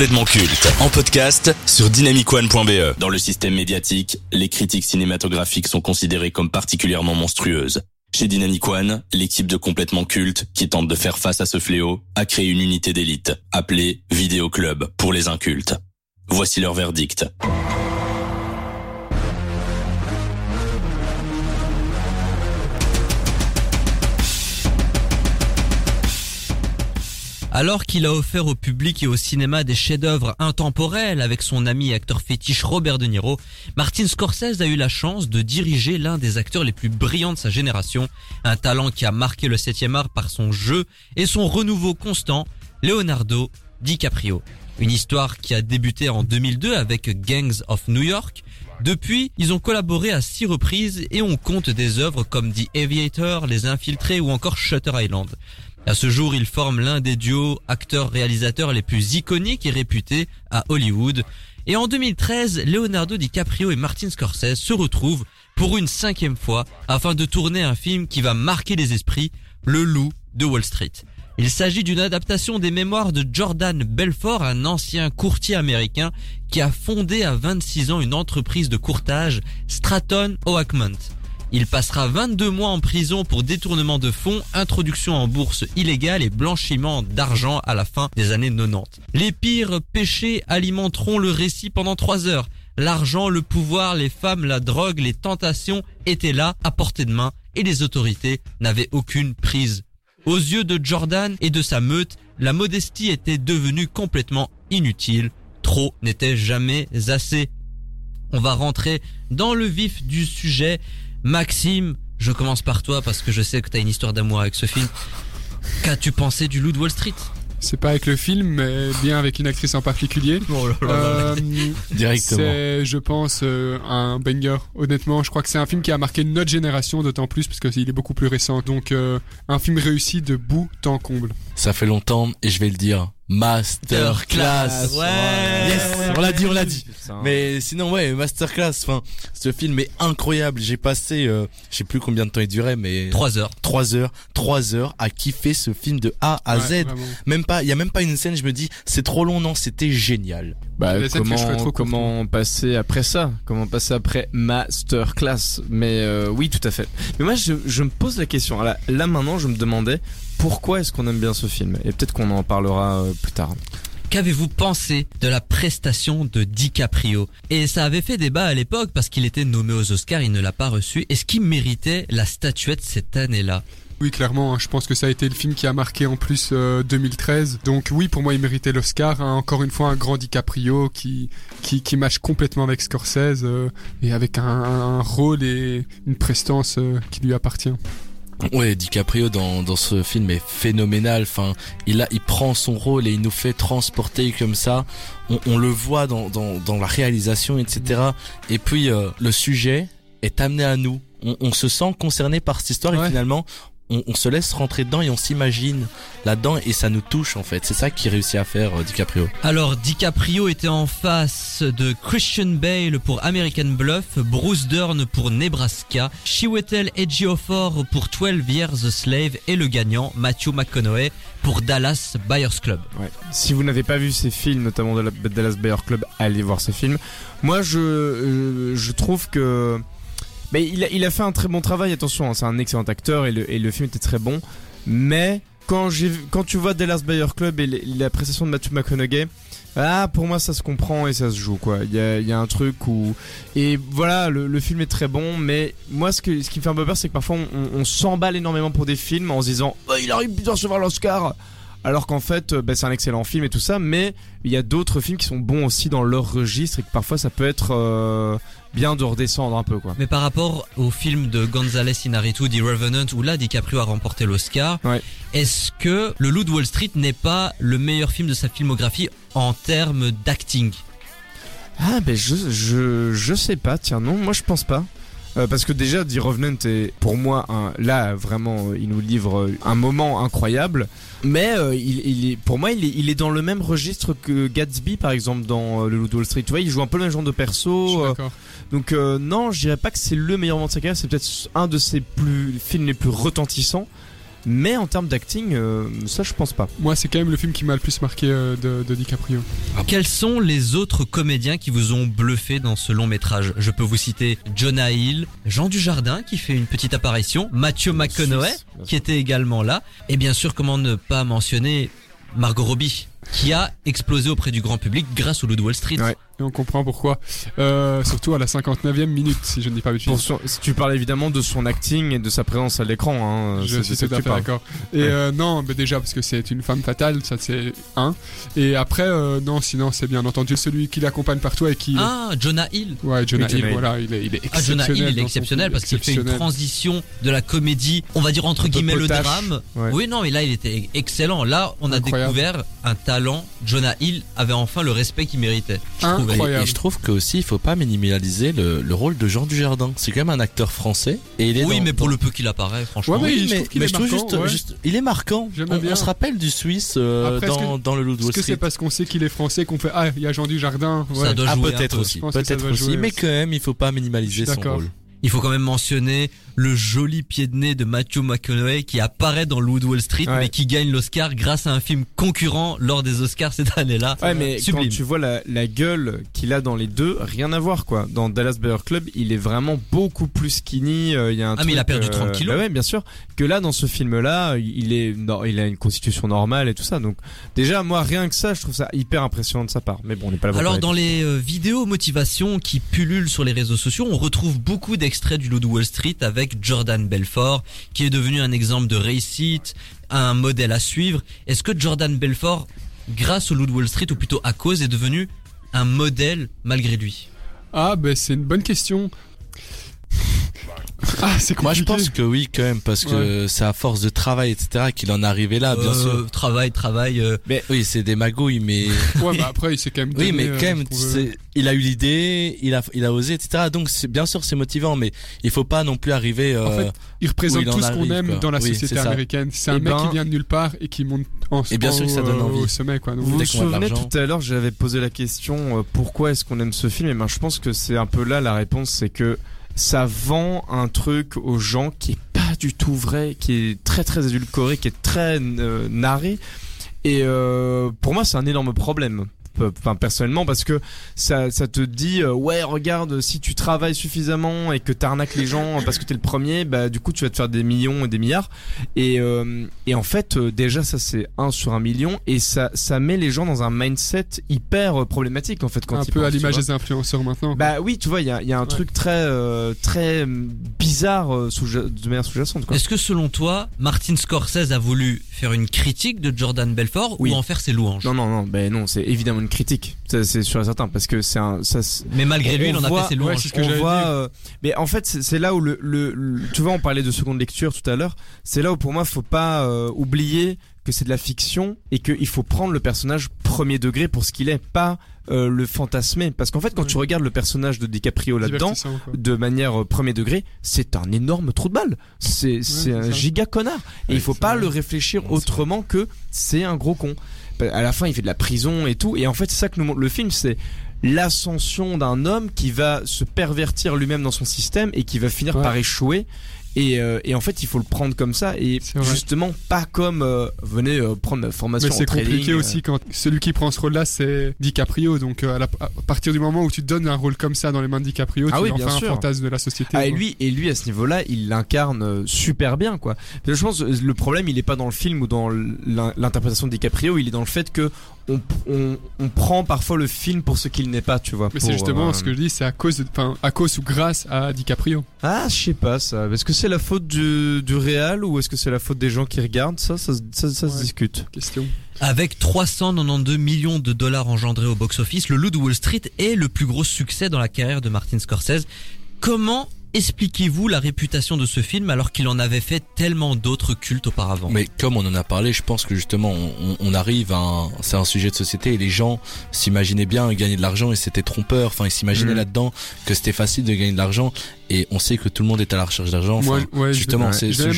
Complètement culte en podcast sur dynamicone.be. Dans le système médiatique, les critiques cinématographiques sont considérées comme particulièrement monstrueuses. Chez Dynamic l'équipe de Complètement Culte, qui tente de faire face à ce fléau, a créé une unité d'élite, appelée Vidéo Club pour les incultes. Voici leur verdict. Alors qu'il a offert au public et au cinéma des chefs-d'œuvre intemporels avec son ami et acteur fétiche Robert De Niro, Martin Scorsese a eu la chance de diriger l'un des acteurs les plus brillants de sa génération, un talent qui a marqué le 7 art par son jeu et son renouveau constant, Leonardo DiCaprio. Une histoire qui a débuté en 2002 avec Gangs of New York. Depuis, ils ont collaboré à six reprises et on compte des œuvres comme The Aviator, Les Infiltrés ou encore Shutter Island. À ce jour, ils forment l'un des duos acteurs-réalisateurs les plus iconiques et réputés à Hollywood. Et en 2013, Leonardo DiCaprio et Martin Scorsese se retrouvent pour une cinquième fois afin de tourner un film qui va marquer les esprits, Le Loup de Wall Street. Il s'agit d'une adaptation des mémoires de Jordan Belfort, un ancien courtier américain qui a fondé à 26 ans une entreprise de courtage, Stratton Oakmont. Il passera 22 mois en prison pour détournement de fonds, introduction en bourse illégale et blanchiment d'argent à la fin des années 90. Les pires péchés alimenteront le récit pendant 3 heures. L'argent, le pouvoir, les femmes, la drogue, les tentations étaient là, à portée de main, et les autorités n'avaient aucune prise. Aux yeux de Jordan et de sa meute, la modestie était devenue complètement inutile. Trop n'était jamais assez. On va rentrer dans le vif du sujet. Maxime, je commence par toi parce que je sais que tu as une histoire d'amour avec ce film. Qu'as-tu pensé du Loup de Wall Street? C'est pas avec le film, mais bien avec une actrice en particulier. Oh là là là. Euh, Directement. C'est, je pense, euh, un banger. Honnêtement, je crois que c'est un film qui a marqué notre génération, d'autant plus parce qu'il est beaucoup plus récent. Donc, euh, un film réussi de bout en comble. Ça fait longtemps et je vais le dire. Masterclass. Ouais. Yes, on l'a dit, on l'a dit. Mais sinon ouais, masterclass. Enfin, ce film est incroyable. J'ai passé, euh, je sais plus combien de temps il durait, mais 3 heures. trois heures, trois heures à kiffer ce film de A à Ouais, Z. vraiment. Même pas, il y a même pas une scène. Je me dis, c'est trop long. Non, c'était génial. Bah, comment, trop comment passer après ça? Comment passer après Masterclass? Mais euh, oui, tout à fait. Mais moi, je, je me pose la question. Là, là maintenant, je me demandais pourquoi est-ce qu'on aime bien ce film? Et peut-être qu'on en parlera euh, plus tard. Qu'avez-vous pensé de la prestation de DiCaprio? Et ça avait fait débat à l'époque parce qu'il était nommé aux Oscars, il ne l'a pas reçu. Est-ce qu'il méritait la statuette cette année-là? Oui, clairement. hein, je pense que ça a été le film qui a marqué en plus euh, 2013. Donc oui, pour moi, il méritait l'Oscar. hein. Encore une fois, un grand DiCaprio qui qui, qui match complètement avec Scorsese euh, et avec un, un rôle et une prestance euh, qui lui appartient. Ouais, DiCaprio dans dans ce film est phénoménal. Enfin, il a, il prend son rôle et il nous fait transporter comme ça. On, on le voit dans dans dans la réalisation, etc. Et puis euh, le sujet est amené à nous. On, on se sent concerné par cette histoire et finalement. On, on se laisse rentrer dedans et on s'imagine là-dedans et ça nous touche en fait. C'est ça qu'il réussit à faire euh, DiCaprio. Alors DiCaprio était en face de Christian Bale pour American Bluff, Bruce Dern pour Nebraska, Chiwetel Ejiofor pour 12 Years a Slave et le gagnant Matthew McConaughey pour Dallas Buyers Club. Ouais. Si vous n'avez pas vu ces films, notamment de la Dallas Bayer Club, allez voir ces films. Moi, je, euh, je trouve que. Mais il a, il a fait un très bon travail, attention, hein, c'est un excellent acteur et le, et le film était très bon. Mais quand, j'ai quand tu vois Dallas Bayer Club et la prestation de Matthew McConaughey, ah, pour moi ça se comprend et ça se joue quoi. Il y a, y a un truc où. Et voilà, le, le film est très bon, mais moi ce, que, ce qui me fait un peu peur, c'est que parfois on, on s'emballe énormément pour des films en se disant oh, il aurait pu recevoir l'Oscar alors qu'en fait, euh, bah, c'est un excellent film et tout ça, mais il y a d'autres films qui sont bons aussi dans leur registre et que parfois ça peut être euh, bien de redescendre un peu quoi. Mais par rapport au film de González Inarritu, The Revenant, où là DiCaprio a remporté l'Oscar, Ouais. est-ce que Le Loup de Wall Street n'est pas le meilleur film de sa filmographie en termes d'acting? Ah ben je, je, je sais pas, tiens non, moi je pense pas. Euh, parce que déjà, The Revenant est pour moi un, là vraiment euh, il nous livre euh, un moment incroyable. Mais euh, il, il est, pour moi il est, il est dans le même registre que Gatsby par exemple dans le Loup de Wall Street. Tu vois, il joue un peu le même genre de Je suis perso. euh, donc non, je dirais pas que c'est le meilleur moment de sa carrière. C'est peut-être un de ses plus films les plus retentissants. Mais en termes d'acting, euh, ça je pense pas. Moi, c'est quand même le film qui m'a le plus marqué euh, de, de DiCaprio. Quels sont les autres comédiens qui vous ont bluffé dans ce long métrage? Je peux vous citer Jonah Hill, Jean Dujardin qui fait une petite apparition, Matthew McConaughey qui était également là, et bien sûr comment ne pas mentionner Margot Robbie qui a explosé auprès du grand public grâce au Loup de Wall Street. Ouais. Et on comprend pourquoi. Euh, surtout à la 59e minute, si je ne dis pas son- si tu parles évidemment de son acting et de sa présence à l'écran, hein, Je suis tout à fait d'accord. Et Ouais. euh, non, mais déjà parce que c'est une femme fatale, ça c'est un. Et après, euh, non, sinon c'est bien entendu celui qui l'accompagne partout et qui. Ah, Jonah Hill. Ouais, Jonah Oui, Jonah Hill, Hill. voilà, il est, il est Ah, Jonah Hill, exceptionnel. il est exceptionnel parce qu'il fait une exceptionnel. transition de la comédie, on va dire entre guillemets le drame. Ouais. Oui, non, mais là il était excellent. Là, on a Incroyable. découvert un talent. Jonah Hill avait enfin le respect qu'il méritait. je trouvais. Incroyable. Et je trouve que aussi il faut pas minimaliser le, le rôle de Jean Dujardin. C'est quand même un acteur français et il est Oui, dans- mais pour dans- le peu qu'il apparaît, franchement. Ouais, mais Oui, mais, je trouve marquant, juste, ouais. juste- il est marquant. On, bien. on se rappelle du Suisse euh, Après, dans, dans le Loup de Est-ce que c'est parce qu'on sait qu'il est français qu'on fait Ah, il y a Jean Dujardin ouais. Ça doit Ah jouer un peut-être peu. aussi, peut-être aussi, mais quand même il faut pas minimaliser son rôle. Il faut quand même mentionner le joli pied de nez de Matthew McConaughey qui apparaît dans de Wall Street Ouais. mais qui gagne l'Oscar grâce à un film concurrent lors des Oscars cette année-là. Ouais, mais Sublime. quand tu vois la, la gueule qu'il a dans les deux, rien à voir quoi. Dans Dallas Bear Club, il est vraiment beaucoup plus skinny. euh, Il y a un Ah, mais il a perdu 30 kilos. bah ouais, bien sûr. Que là, dans ce film-là, il est, non, il a une constitution normale et tout ça. Donc déjà, moi, rien que ça, je trouve ça hyper impressionnant de sa part. Mais bon, on n'est pas là pour Alors dans les euh, vidéos motivation qui pullulent sur les réseaux sociaux, on retrouve beaucoup d'extraits du Loup de Wall Street avec Jordan Belfort qui est devenu un exemple de réussite, un modèle à suivre. Est-ce que Jordan Belfort, grâce au Loup Wall Street ou plutôt à cause, est devenu un modèle malgré lui? Ah, ben c'est une bonne question. ah, c'est compliqué. Moi je pense que oui quand même parce que c'est à force de travail etc qu'il en est arrivé là bien Euh, sûr. Travail, travail. euh, Oui c'est des magouilles mais Ouais, bah après, il s'est quand même. oui donné, mais euh, quand même je trouve, c'est- il a eu l'idée il a il a osé etc donc bien sûr c'est motivant mais il faut pas non plus arriver euh, En fait, Il représente il tout ce qu'on aime quoi. dans la Oui, société américaine. C'est un Eh mec ben- qui vient de nulle part et qui monte en Et bien sûr que ça donne envie. au sommet, quoi. Donc, Vous vous souvenez tout à l'heure, j'avais posé la question euh, pourquoi est-ce qu'on aime ce film? Et ben, je pense que c'est un peu là la réponse, c'est que ça vend un truc aux gens qui est pas du tout vrai, qui est très très édulcoré, qui est très euh, narré. Et euh, pour moi, c'est un énorme problème. Enfin, personnellement, parce que ça, ça te dit, euh, ouais, regarde, si tu travailles suffisamment et que t'arnaques les gens parce que t'es le premier, bah du coup, tu vas te faire des millions et des milliards. Et, euh, et en fait, euh, déjà, ça c'est un sur un million et ça, ça met les gens dans un mindset hyper euh, problématique en fait quand un peu à pensent, l'image des influenceurs maintenant. Bah oui, tu vois, il y a, il y a un Ouais. truc très euh, très euh, bizarre euh, sous, de manière sous-jacente. Est-ce que selon toi, Martin Scorsese a voulu faire une critique de Jordan Belfort Oui. ou en faire ses louanges? Non, non, non, ben non, c'est évidemment une critique. C'est sûr et certain parce que c'est un, ça, Mais malgré lui, On il en a voit- fait ses ouais, louanges. c'est ce que on voit, euh, mais en fait, c'est là où le, le, le- tu vois, on parlait de seconde lecture tout à l'heure. C'est là où pour moi, faut pas euh, oublier que c'est de la fiction et qu'il faut prendre le personnage premier degré pour ce qu'il est, pas euh, le fantasmer. Parce qu'en fait, quand Ouais. tu regardes le personnage de DiCaprio là-dedans, de manière euh, premier degré, c'est un énorme trou de balle. C'est un ça. giga connard. Et Ouais, il faut pas vrai. le réfléchir autrement que c'est un gros con. À la fin, il fait de la prison et tout. Et en fait, c'est ça que nous montre le film, c'est l'ascension d'un homme qui va se pervertir lui-même dans son système et qui va finir Ouais. par échouer. Et, euh, et en fait, il faut le prendre comme ça et justement pas comme euh, venez euh, prendre ma formation Mais c'est compliqué euh. aussi quand celui qui prend ce rôle-là, c'est DiCaprio. Donc, à, la- à partir du moment où tu donnes un rôle comme ça dans les mains de DiCaprio, Ah tu oui, en bien fais un fantasme de la société. Ah, et lui, et lui à ce niveau-là, il l'incarne super bien, quoi. Je pense que le problème, il est pas dans le film ou dans l'in- l'interprétation de DiCaprio, il est dans le fait que on, on, on prend parfois le film pour ce qu'il n'est pas, tu vois. Mais c'est justement ce que je dis, c'est à cause, de- à cause ou grâce à DiCaprio. Ah, je sais pas ça. Est-ce que c'est la faute du, du réal ou est-ce que c'est la faute des gens qui regardent ça Ça, se- ça, ça se Ouais. discute. Question. Avec 392 millions de dollars engendrés au box-office, le Loup de Wall Street est le plus gros succès dans la carrière de Martin Scorsese. Comment expliquez-vous la réputation de ce film alors qu'il en avait fait tellement d'autres cultes auparavant? Mais comme on en a parlé, je pense que justement, on, arrive à un, c'est un sujet de société et les gens s'imaginaient bien gagner de l'argent et c'était trompeur. Enfin, ils s'imaginaient Mhm. là-dedans que c'était facile de gagner de l'argent et on sait que tout le monde est à la recherche d'argent. Enfin, ouais, justement, c'est ce,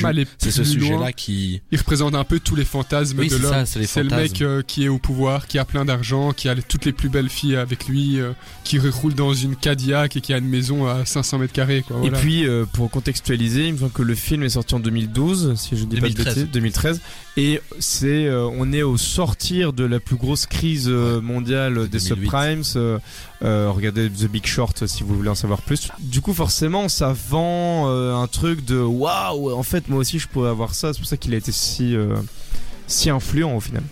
ce sujet-là qui. Il représente un peu tous les fantasmes Oui, de c'est l'homme. ça, c'est les C'est le mec euh, qui est au pouvoir, qui a plein d'argent, qui a toutes les plus belles filles avec lui, euh, qui roule dans une Cadillac et qui a une maison à 500 mètres carrés. Quoi, voilà. Et puis, euh, pour contextualiser, il me semble que le film est sorti en 2012, si je dis pas de 2013. bêtises, 2013. Et c'est, euh, on est au sortir de la plus grosse crise mondiale des 2008. subprimes. Euh, regardez The Big Short si vous voulez en savoir plus. Du coup, forcément, ça vend euh, un truc de waouh. En fait, moi aussi, je pourrais avoir ça. C'est pour ça qu'il a été si euh, si influent au final.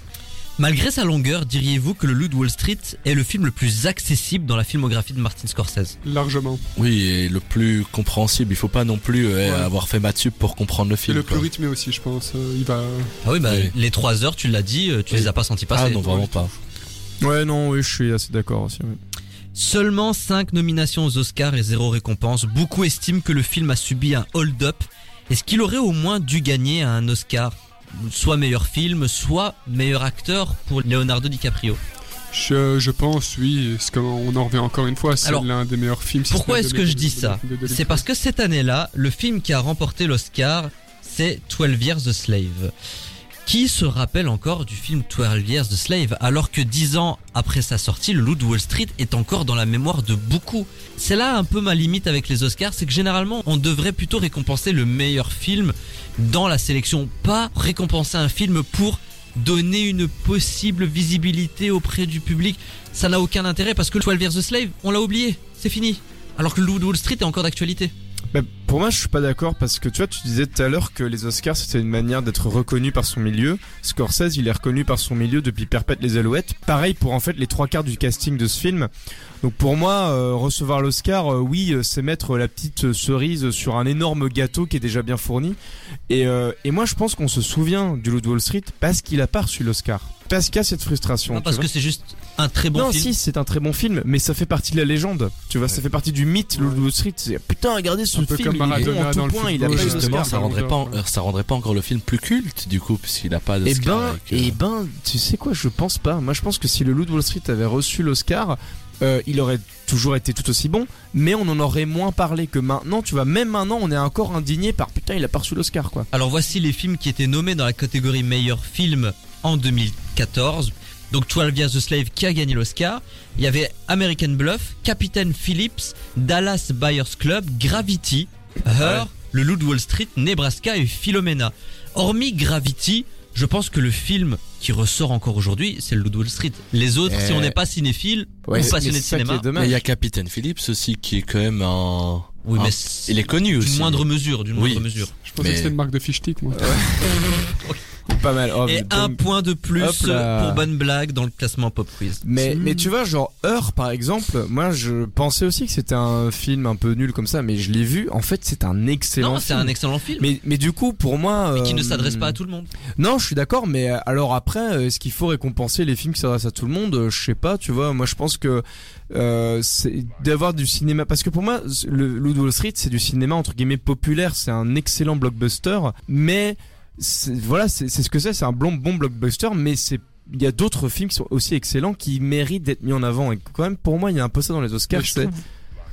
Malgré sa longueur, diriez-vous que Le Loup de Wall Street est le film le plus accessible dans la filmographie de Martin Scorsese? Largement. Oui, et le plus compréhensible. Il faut pas non plus euh, Ouais. avoir fait maths sup pour comprendre le Et film. le plus rythmé aussi, je pense. Euh, il va. Ah oui, bah Oui. les trois heures, tu l'as dit, tu Oui. les as pas sentis passer. Ah non, vraiment pas. Ouais, non, oui, je suis assez d'accord aussi. oui. Seulement 5 nominations aux Oscars et zéro récompense. Beaucoup estiment que le film a subi un hold-up. Est-ce qu'il aurait au moins dû gagner un Oscar? Soit meilleur film, soit meilleur acteur pour Leonardo DiCaprio. Je, je pense, oui. Parce qu'on en revient encore une fois. C'est l'un des meilleurs films. si Pourquoi est-ce que je dis ça? C'est parce que cette année-là, le film qui a remporté l'Oscar, c'est 12 Years a Slave. Qui se rappelle encore du film 12 Years a Slave alors que 10 ans après sa sortie, le Loup Wall Street est encore dans la mémoire de beaucoup C'est là un peu ma limite avec les Oscars, c'est que généralement on devrait plutôt récompenser le meilleur film dans la sélection, pas récompenser un film pour donner une possible visibilité auprès du public. Ça n'a aucun intérêt parce que 12 Years a Slave, on l'a oublié, c'est fini. Alors que le Loup Wall Street est encore d'actualité. Pour moi, je suis pas d'accord parce que tu vois, tu disais tout à l'heure que les Oscars c'était une manière d'être reconnu par son milieu. Scorsese, il est reconnu par son milieu depuis Perpète les Alouettes. Pareil pour en fait les trois quarts du casting de ce film. Donc pour moi, euh, recevoir l'Oscar, euh, oui, euh, c'est mettre la petite cerise sur un énorme gâteau qui est déjà bien fourni. Et, moi, je pense qu'on se souvient du Loup Wall Street parce qu'il a pas reçu l'Oscar. Parce qu'il y a cette frustration. Non, parce que c'est juste un très bon non, film. si, c'est un très bon film, mais ça fait partie de la légende. Tu vois, ça fait partie du mythe, de Wall Street. C'est, Putain, regardez ce Un peu film, comme il est bon en tout point, il a Et Ouais, justement, ça rendrait pas, ouais. euh, ça rendrait pas encore le film plus culte, du coup, puisqu'il a pas Eh d'Oscar. ben, avec, euh, eh ben, tu sais quoi, je pense pas. Moi, je pense que si le Loup de Wall Street avait reçu l'Oscar, euh, il aurait toujours été tout aussi bon, mais on en aurait moins parlé que maintenant. Tu vois, même maintenant, on est encore indigné par putain, il a pas reçu l'Oscar, quoi. Alors voici les films qui étaient nommés dans la catégorie meilleur film en 2014. Donc 12 Years a Slave qui a gagné l'Oscar. Il y avait American Bluff, Captain Phillips, Dallas Buyers Club, Gravity, Her, Le Loup de Wall Street, Nebraska et Philomena. Hormis Gravity, je pense que le film qui ressort encore aujourd'hui, c'est Le Loup de Wall Street. Les autres, Eh. si on n'est pas cinéphile Ouais, ou passionné de cinéma, il y a Capitaine Phillips aussi, qui est quand même un. oui, un- mais Il est connu d'une aussi. moindre mesure, d'une Oui. moindre mesure. Je pensais Mais- que c'était une marque de fiche moi. Pas mal. Oh, Et un point de plus pour bonne blague dans le classement Pop Quiz. Mais, Hmm. mais tu vois, genre Heure par exemple, moi je pensais aussi que c'était un film un peu nul comme ça, mais je l'ai vu. En fait, c'est un excellent. Non, c'est film. un excellent film. Mais, mais du coup, pour moi. mais qui ne euh, s'adresse pas à tout le monde. Non, je suis d'accord, mais euh, alors après, euh, est-ce qu'il faut récompenser les films qui s'adressent à tout le monde? Je sais pas, tu vois. Moi, je pense que euh, c'est d'avoir du cinéma, parce que pour moi, le de Wall Street, c'est du cinéma entre guillemets populaire. C'est un excellent blockbuster, mais voilà, c'est ce que c'est. C'est un bon bon blockbuster, mais c'est il y a d'autres films qui sont aussi excellents qui méritent d'être mis en avant. Et quand même, pour moi, il y a un peu ça dans les Oscars.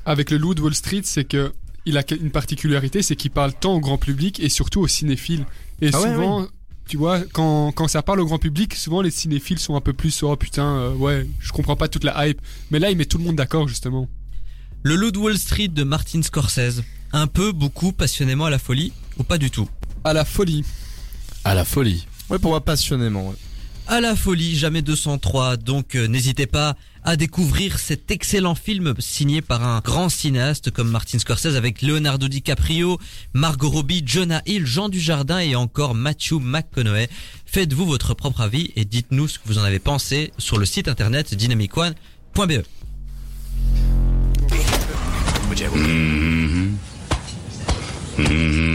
Avec le Loup de Wall Street, c'est que il a une particularité, c'est qu'il parle tant au grand public et surtout aux cinéphiles. Et Ah ouais, souvent, tu vois, quand, quand ça parle au grand public, souvent les cinéphiles sont un peu plus oh putain, euh, ouais, je comprends pas toute la hype. Mais là, il met tout le monde d'accord justement. Le Loup de Wall Street de Martin Scorsese. Un peu, beaucoup, passionnément à la folie, ou pas du tout? À la folie. À la folie. Ouais, pour moi, passionnément. ouais. À la folie, jamais 203. Donc euh, n'hésitez pas à découvrir cet excellent film signé par un grand cinéaste comme Martin Scorsese avec Leonardo DiCaprio, Margot Robbie, Jonah Hill, Jean Dujardin et encore Matthew McConaughey. Faites-vous votre propre avis et dites-nous ce que vous en avez pensé sur le site internet dynamicone.be. Mm-hmm. Mm-hmm.